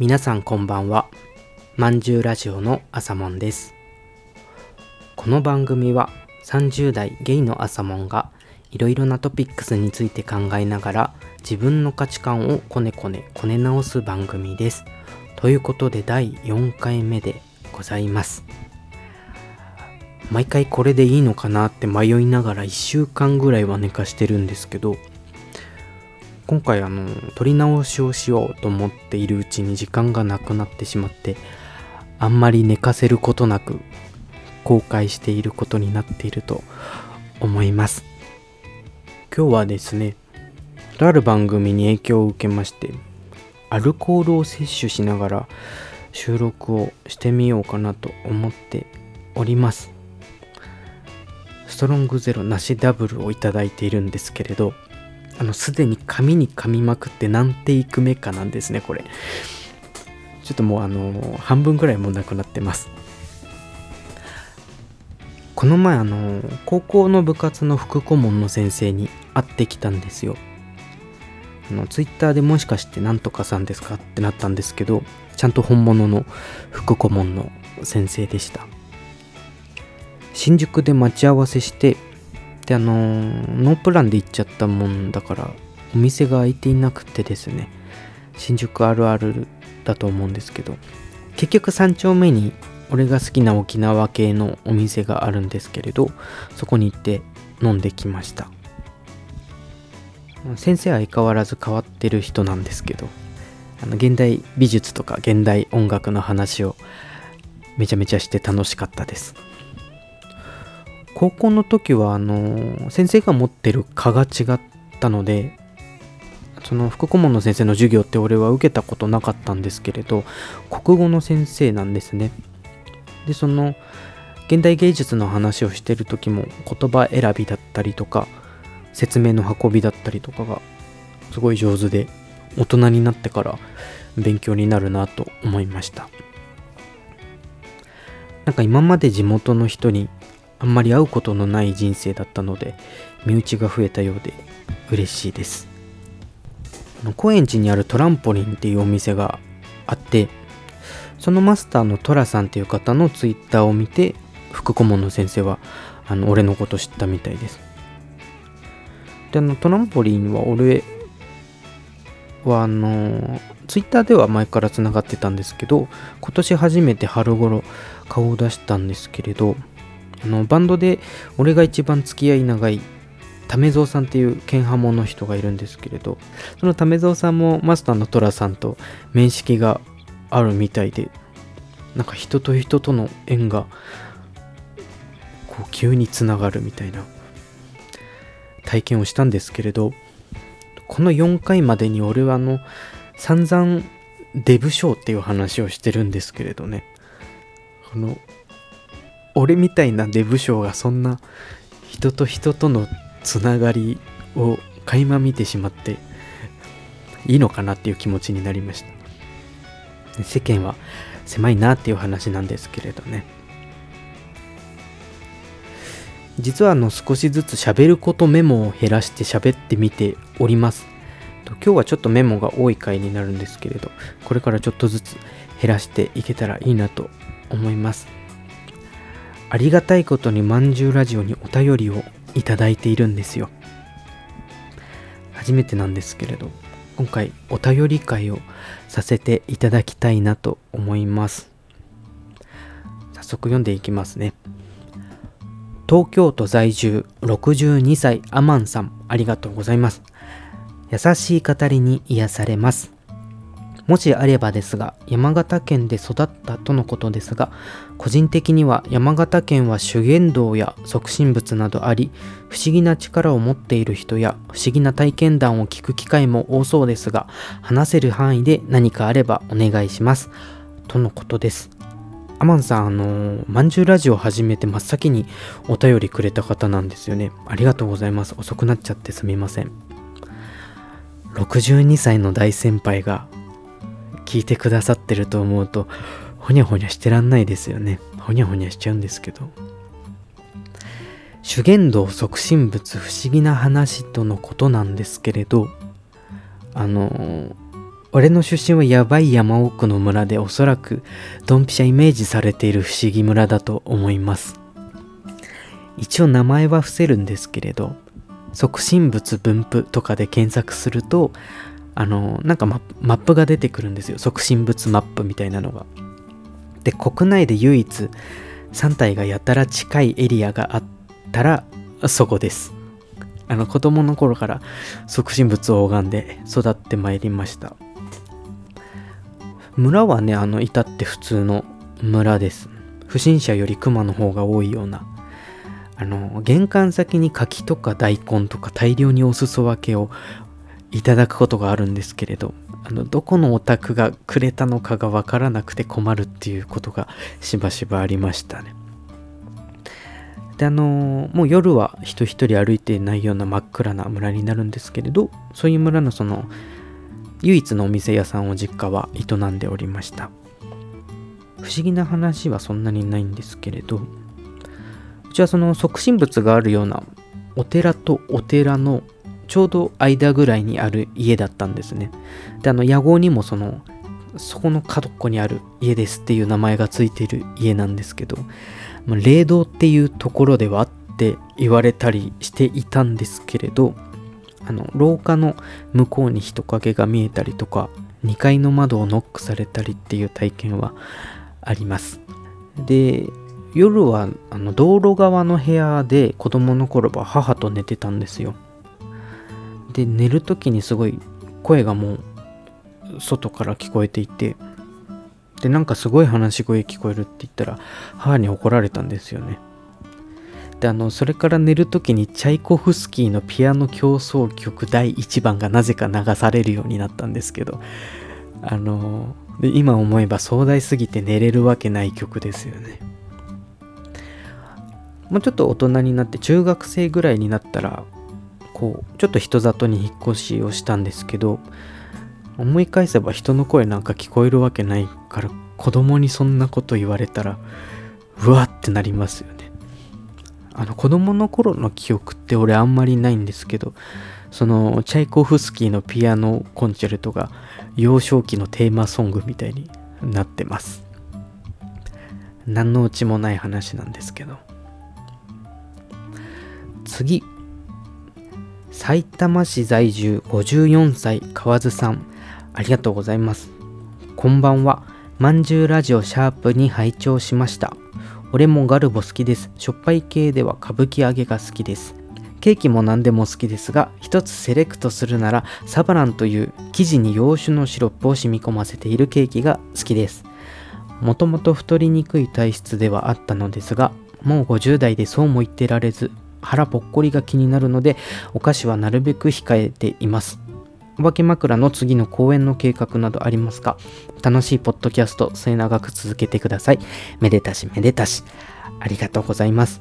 皆さんこんばんは。まんじゅうラジオの朝もんです。この番組は30代ゲイの朝もんがいろいろなトピックスについて考えながら自分の価値観をこねこねこね直す番組です。ということで第4回目でございます。毎回これでいいのかなって迷いながら1週間ぐらいは寝かしてるんですけど今回あの撮り直しをしようと思っているうちに時間がなくなってしまってあんまり寝かせることなく後悔していることになっていると思います。今日はですねとある番組に影響を受けましてアルコールを摂取しながら収録をしてみようかなと思っております。ストロングゼロなしダブルをいただいているんですけれどあのすでに紙に噛みまくって何テイク目かなんですねこれ。ちょっともうあの半分ぐらいもうなくなってます。この前あの高校の部活の副顧問の先生に会ってきたんですよ。あのツイッターでもしかしてなんとかさんですかってなったんですけどちゃんと本物の副顧問の先生でした。新宿で待ち合わせしてであのノープランで行っちゃったもんだからお店が開いていなくてですね新宿あるあるだと思うんですけど結局3丁目に俺が好きな沖縄系のお店があるんですけれどそこに行って飲んできました。先生は相変わらず変わってる人なんですけどあの現代美術とか現代音楽の話をめちゃめちゃして楽しかったです。高校の時はあの先生が持ってる科が違ったのでその副顧問の先生の授業って俺は受けたことなかったんですけれど国語の先生なんですね。でその現代芸術の話をしてる時も言葉選びだったりとか説明の運びだったりとかがすごい上手で大人になってから勉強になるなと思いました。なんか今まで地元の人にあんまり会うことのない人生だったので身内が増えたようで嬉しいです。高円寺にあるトランポリンっていうお店があってそのマスターのトラさんっていう方のツイッターを見て副顧問の先生はあの俺のこと知ったみたいです。であのトランポリンは俺はあのツイッターでは前からつながってたんですけど今年初めて春頃顔を出したんですけれどあのバンドで俺が一番付き合い長い為蔵さんっていう剣ハモの人がいるんですけれどその為蔵さんもマスターの寅さんと面識があるみたいでなんか人と人との縁がこう急につながるみたいな体験をしたんですけれどこの4回までに俺はあの散々デブ賞っていう話をしてるんですけれどね。この俺みたいなデブ賞がそんな人と人とのつながりを垣間見てしまっていいのかなっていう気持ちになりました。世間は狭いなっていう話なんですけれどね。実はあの少しずつ喋ることメモを減らして喋ってみております。今日はちょっとメモが多い回になるんですけれどこれからちょっとずつ減らしていけたらいいなと思います。ありがたいことにまんじゅうラジオにお便りをいただいているんですよ。初めてなんですけれど今回お便り会をさせていただきたいなと思います。早速読んでいきますね。東京都在住62歳アマンさんありがとうございます。優しい語りに癒されます。もしあればですが山形県で育ったとのことですが個人的には山形県は修験道や促進物などあり不思議な力を持っている人や不思議な体験談を聞く機会も多そうですが話せる範囲で何かあればお願いしますとのことですアマンさん、あのまんじゅうラジオ始めて真っ先にお便りくれた方なんですよね。ありがとうございます。遅くなっちゃってすみません。62歳の大先輩が聞いてくださってると思うとほにゃほにゃしてらんないですよね。ほにゃほにゃしちゃうんですけど。修験道促進物不思議な話とのことなんですけれどあの俺の出身はやばい山奥の村でおそらくドンピシャイメージされている不思議村だと思います。一応名前は伏せるんですけれど促進物分布とかで検索するとあのなんかマップが出てくるんですよ。促進物マップみたいなのが。で国内で唯一3体がやたら近いエリアがあったらそこです。あの子供の頃から促進物を拝んで育ってまいりました。村はねあの至って普通の村です。不審者より熊の方が多いような。あの玄関先に柿とか大根とか大量にお裾分けをいただくことがあるんですけれどあのどこのお宅がくれたのかがわからなくて困るっていうことがしばしばありましたね。であのもう夜は人一人歩いていないような真っ暗な村になるんですけれどそういう村のその唯一のお店屋さんを実家は営んでおりました。不思議な話はそんなにないんですけれどうちはその促進物があるようなお寺とお寺のちょうど間ぐらいにある家だったんですね。であの屋号にもそのそこの角っこにある家ですっていう名前がついてる家なんですけどま霊道っていうところではって言われたりしていたんですけれどあの廊下の向こうに人影が見えたりとか2階の窓をノックされたりっていう体験はあります。で夜はあの道路側の部屋で子供の頃は母と寝てたんですよ。で寝る時にすごい声がもう外から聞こえていてでなんかすごい話し声聞こえるって言ったら母に怒られたんですよね。であのそれから寝る時にチャイコフスキーのピアノ協奏曲第1番がなぜか流されるようになったんですけどあので今思えば壮大すぎて寝れるわけない曲ですよね。もうちょっと大人になって中学生ぐらいになったらこうちょっと人里に引っ越しをしたんですけど思い返せば人の声なんか聞こえるわけないから子供にそんなこと言われたらうわってなりますよね。あの子供の頃の記憶って俺あんまりないんですけどそのチャイコフスキーのピアノコンチェルトが幼少期のテーマソングみたいになってます。何のうちもない話なんですけど。次。埼玉市在住54歳河津さんありがとうございます。こんばんは。まんじゅうラジオシャープに拝聴しました。俺もガルボ好きです。しょっぱい系では歌舞伎揚げが好きです。ケーキも何でも好きですが、一つセレクトするならサバランという生地に洋酒のシロップを染み込ませているケーキが好きです。もともと太りにくい体質ではあったのですが、もう50代でそうも言ってられず、腹ぽっこりが気になるので、お菓子はなるべく控えています。お化け枕の次の公演の計画などありますか？楽しいポッドキャスト末永く続けてください。めでたしめでたし。ありがとうございます。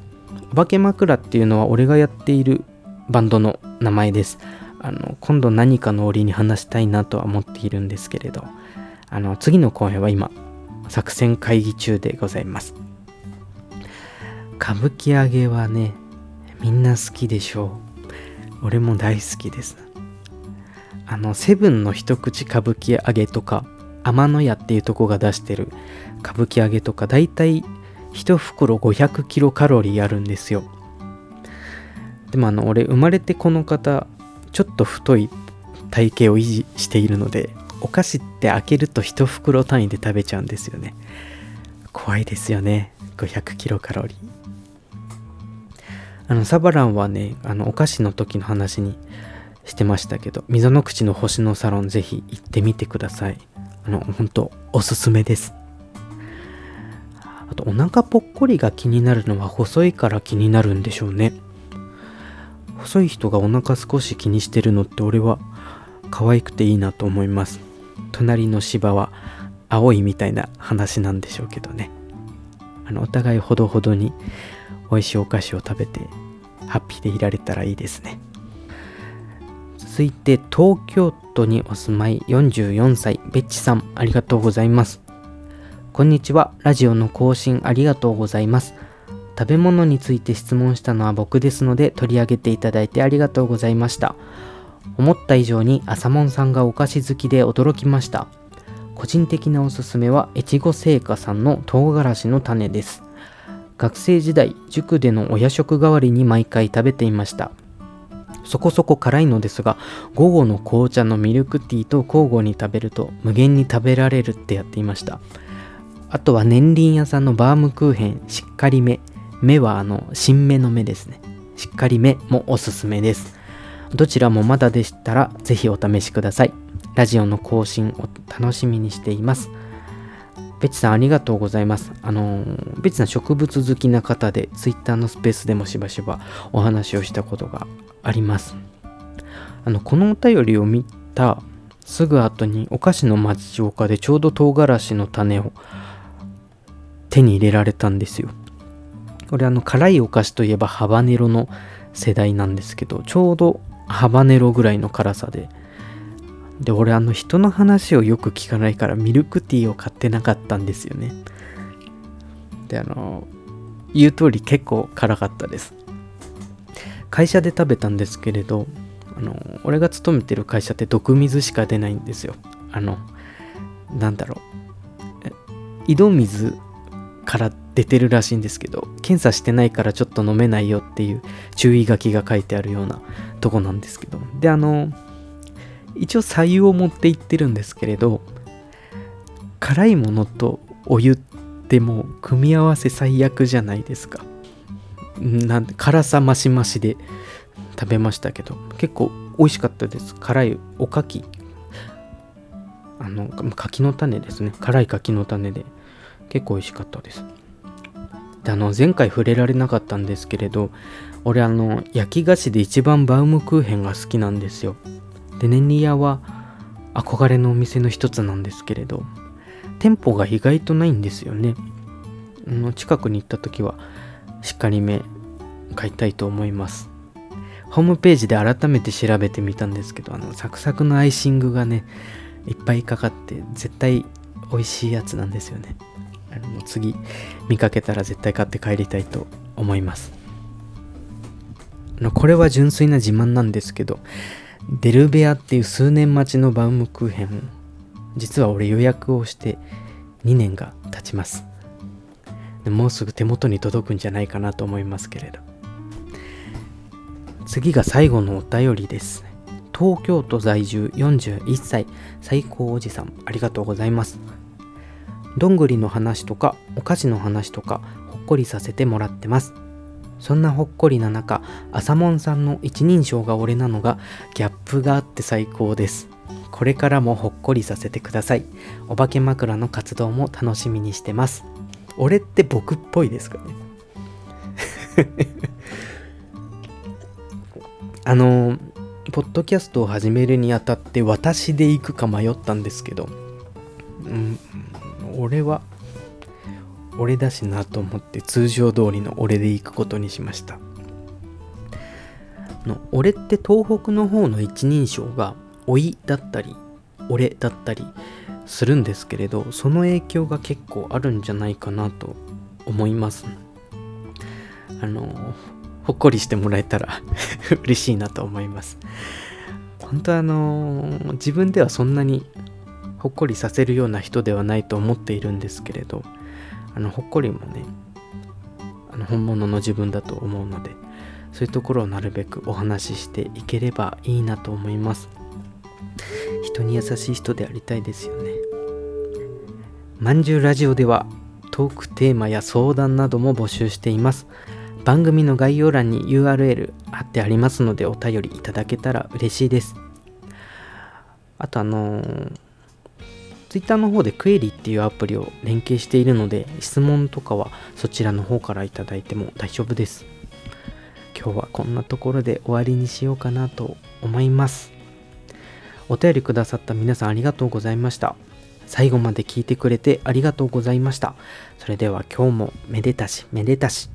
お化け枕っていうのは俺がやっているバンドの名前です。あの今度何かの折に話したいなとは思っているんですけれど、あの次の公演は今、作戦会議中でございます。歌舞伎揚げはね、みんな好きでしょう。俺も大好きです。あのセブンの一口歌舞伎揚げとか天野屋っていうとこが出してる。歌舞伎揚げとかだいたい1袋500キロカロリーあるんですよ。でもあの俺生まれてこの方ちょっと太い体型を維持しているのでお菓子って開けると1袋単位で食べちゃうんですよね。怖いですよね。500キロカロリー。あのサバランはねあのお菓子の時の話にしてましたけど、溝の口の星のサロンぜひ行ってみてください。あの、本当おすすめです。あと、お腹ぽっこりが気になるのは細いから気になるんでしょうね。細い人がお腹少し気にしてるのって俺は可愛くていいなと思います。隣の芝は青いみたいな話なんでしょうけどね。あの、お互いほどほどに美味しいお菓子を食べてハッピーでいられたらいいですね。続いて東京都にお住まい44歳ベッチさんありがとうございます。こんにちは。ラジオの更新ありがとうございます。食べ物について質問したのは僕ですので取り上げていただいてありがとうございました。思った以上に朝門さんがお菓子好きで驚きました。個人的なおすすめは越後製菓さんの唐辛子の種です。学生時代塾でのお夜食代わりに毎回食べていました。そこそこ辛いのですが午後の紅茶のミルクティーと交互に食べると無限に食べられるってやっていました。あとは年輪屋さんのバームクーヘンしっかりめ。目はあの新芽の芽ですね。しっかり目もおすすめです。どちらもまだでしたらぜひお試しください。ラジオの更新を楽しみにしています。ベチさんありがとうございます。あのベチさん植物好きな方で、Twitter のスペースでもしばしばお話をしたことがあります。あの、このお便りを見たすぐ後にお菓子の町岡でちょうど唐辛子の種を手に入れられたんですよ。これあの辛いお菓子といえばハバネロの世代なんですけどちょうどハバネロぐらいの辛さでで俺あの人の話をよく聞かないからミルクティーを買ってなかったんですよね。であの言う通り結構辛かったです。会社で食べたんですけれどあの俺が勤めてる会社って毒水しか出ないんですよ。あのなんだろう。井戸水から出てるらしいんですけど検査してないからちょっと飲めないよっていう注意書きが書いてあるようなとこなんですけど。であの一応左右を持っていってるんですけれど辛いものとお湯ってもう組み合わせ最悪じゃないですか。なんで辛さ増し増しで食べましたけど結構美味しかったです。辛いおかき。あの柿の種ですね。辛い柿の種で結構美味しかったです。であの前回触れられなかったんですけれど俺あの焼き菓子で一番バウムクーヘンが好きなんですよ。でネニアは憧れのお店の一つなんですけれど店舗が意外とないんですよね。近くに行った時はしっかりめ買いたいと思います。ホームページで改めて調べてみたんですけどあのサクサクのアイシングがねいっぱいかかって絶対美味しいやつなんですよね。あの次見かけたら絶対買って帰りたいと思います。これは純粋な自慢なんですけどデルベアっていう数年待ちのバウムクーヘン。実は俺予約をして2年が経ちます。もうすぐ手元に届くんじゃないかなと思いますけれど。次が最後のお便りです。東京都在住41歳。最高おじさん。ありがとうございます。どんぐりの話とかお菓子の話とかほっこりさせてもらってます。そんなほっこりな中、朝門さんの一人称が俺なのがギャップがあって最高です。これからもほっこりさせてください。お化け枕の活動も楽しみにしてます。俺って僕っぽいですかね？あの、ポッドキャストを始めるにあたって私で行くか迷ったんですけど、うん、俺は俺だしなと思って通常通りの俺で行くことにしました。の俺って東北の方の一人称がおいだったり俺だったりするんですけれどその影響が結構あるんじゃないかなと思います。あのほっこりしてもらえたら 嬉しいなと思います。本当あの自分ではそんなにほっこりさせるような人ではないと思っているんですけれどあのほっこりもねあの本物の自分だと思うのでそういうところをなるべくお話ししていければいいなと思います。人に優しい人でありたいですよね。まんじゅうラジオではトークテーマや相談なども募集しています。番組の概要欄に URL 貼ってありますのでお便りいただけたら嬉しいです。あとあのー Twitter の方でクエリっていうアプリを連携しているので質問とかはそちらの方からいただいても大丈夫です。今日はこんなところで終わりにしようかなと思います。お便りくださった皆さんありがとうございました。最後まで聞いてくれてありがとうございました。それでは今日もめでたしめでたし。